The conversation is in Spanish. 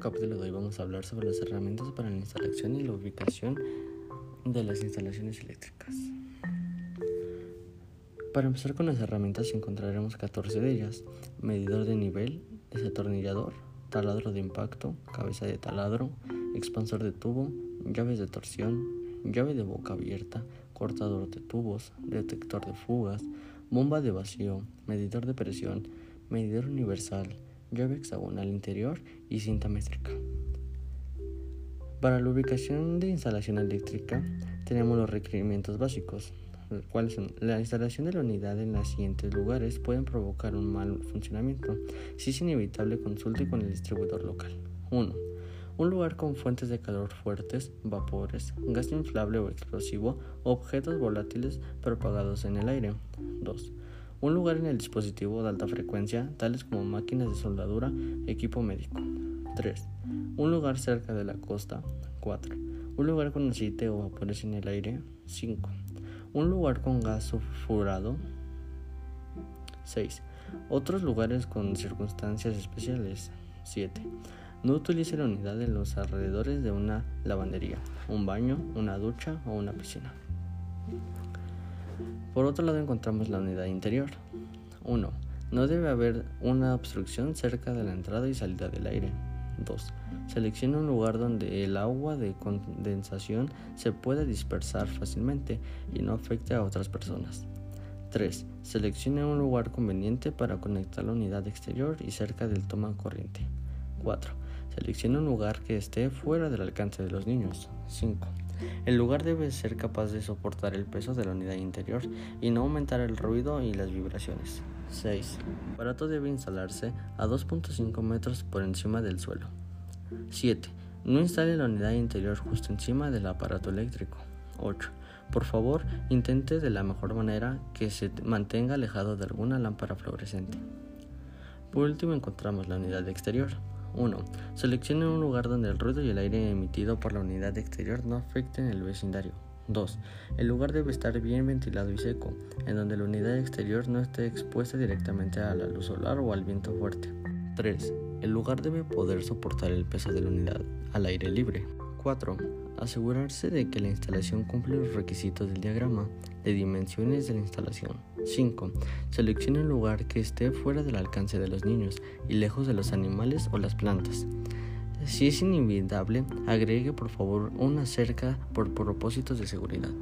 capítulo de hoy vamos a hablar sobre las herramientas para la instalación y la ubicación de las instalaciones eléctricas. Para empezar con las herramientas encontraremos 14 de ellas, medidor de nivel, desatornillador, taladro de impacto, cabeza de taladro, expansor de tubo, llaves de torsión, llave de boca abierta, cortador de tubos, detector de fugas, bomba de vacío, medidor de presión, medidor universal, llave hexagonal interior y cinta métrica. Para la ubicación de instalación eléctrica tenemos los requerimientos básicos, cuáles son la instalación de la unidad en los siguientes lugares pueden provocar un mal funcionamiento. Si es inevitable, consulte con el distribuidor local. 1. Un lugar con fuentes de calor fuertes, vapores, gas inflable o explosivo, objetos volátiles propagados en el aire. 2. Un lugar en el dispositivo de alta frecuencia, tales como máquinas de soldadura, equipo médico. 3. Un lugar cerca de la costa. 4. Un lugar con aceite o vapores en el aire. 5 un lugar con gas sulfurado. 6. Otros lugares con circunstancias especiales. 7. No utilice la unidad en los alrededores de una lavandería, un baño, una ducha o una piscina. Por otro lado encontramos la unidad interior. 1. No debe haber una obstrucción cerca de la entrada y salida del aire. 2. Seleccione un lugar donde el agua de condensación se pueda dispersar fácilmente y no afecte a otras personas. 3. Seleccione un lugar conveniente para conectar la unidad exterior y cerca del toma corriente. 4. Seleccione un lugar que esté fuera del alcance de los niños. 5. El lugar debe ser capaz de soportar el peso de la unidad interior y no aumentar el ruido y las vibraciones. 6. El aparato debe instalarse a 2.5 metros por encima del suelo. 7. No instale la unidad interior justo encima del aparato eléctrico. 8. Por favor, intente de la mejor manera que se mantenga alejado de alguna lámpara fluorescente. Por último encontramos la unidad exterior. 1. Seleccione un lugar donde el ruido y el aire emitido por la unidad exterior no afecten el vecindario. 2. El lugar debe estar bien ventilado y seco, en donde la unidad exterior no esté expuesta directamente a la luz solar o al viento fuerte. 3. El lugar debe poder soportar el peso de la unidad al aire libre. 4. Asegurarse de que la instalación cumple los requisitos del diagrama de dimensiones de la instalación. 5. Seleccione un lugar que esté fuera del alcance de los niños y lejos de los animales o las plantas. Si es inevitable, agregue por favor una cerca por propósitos de seguridad.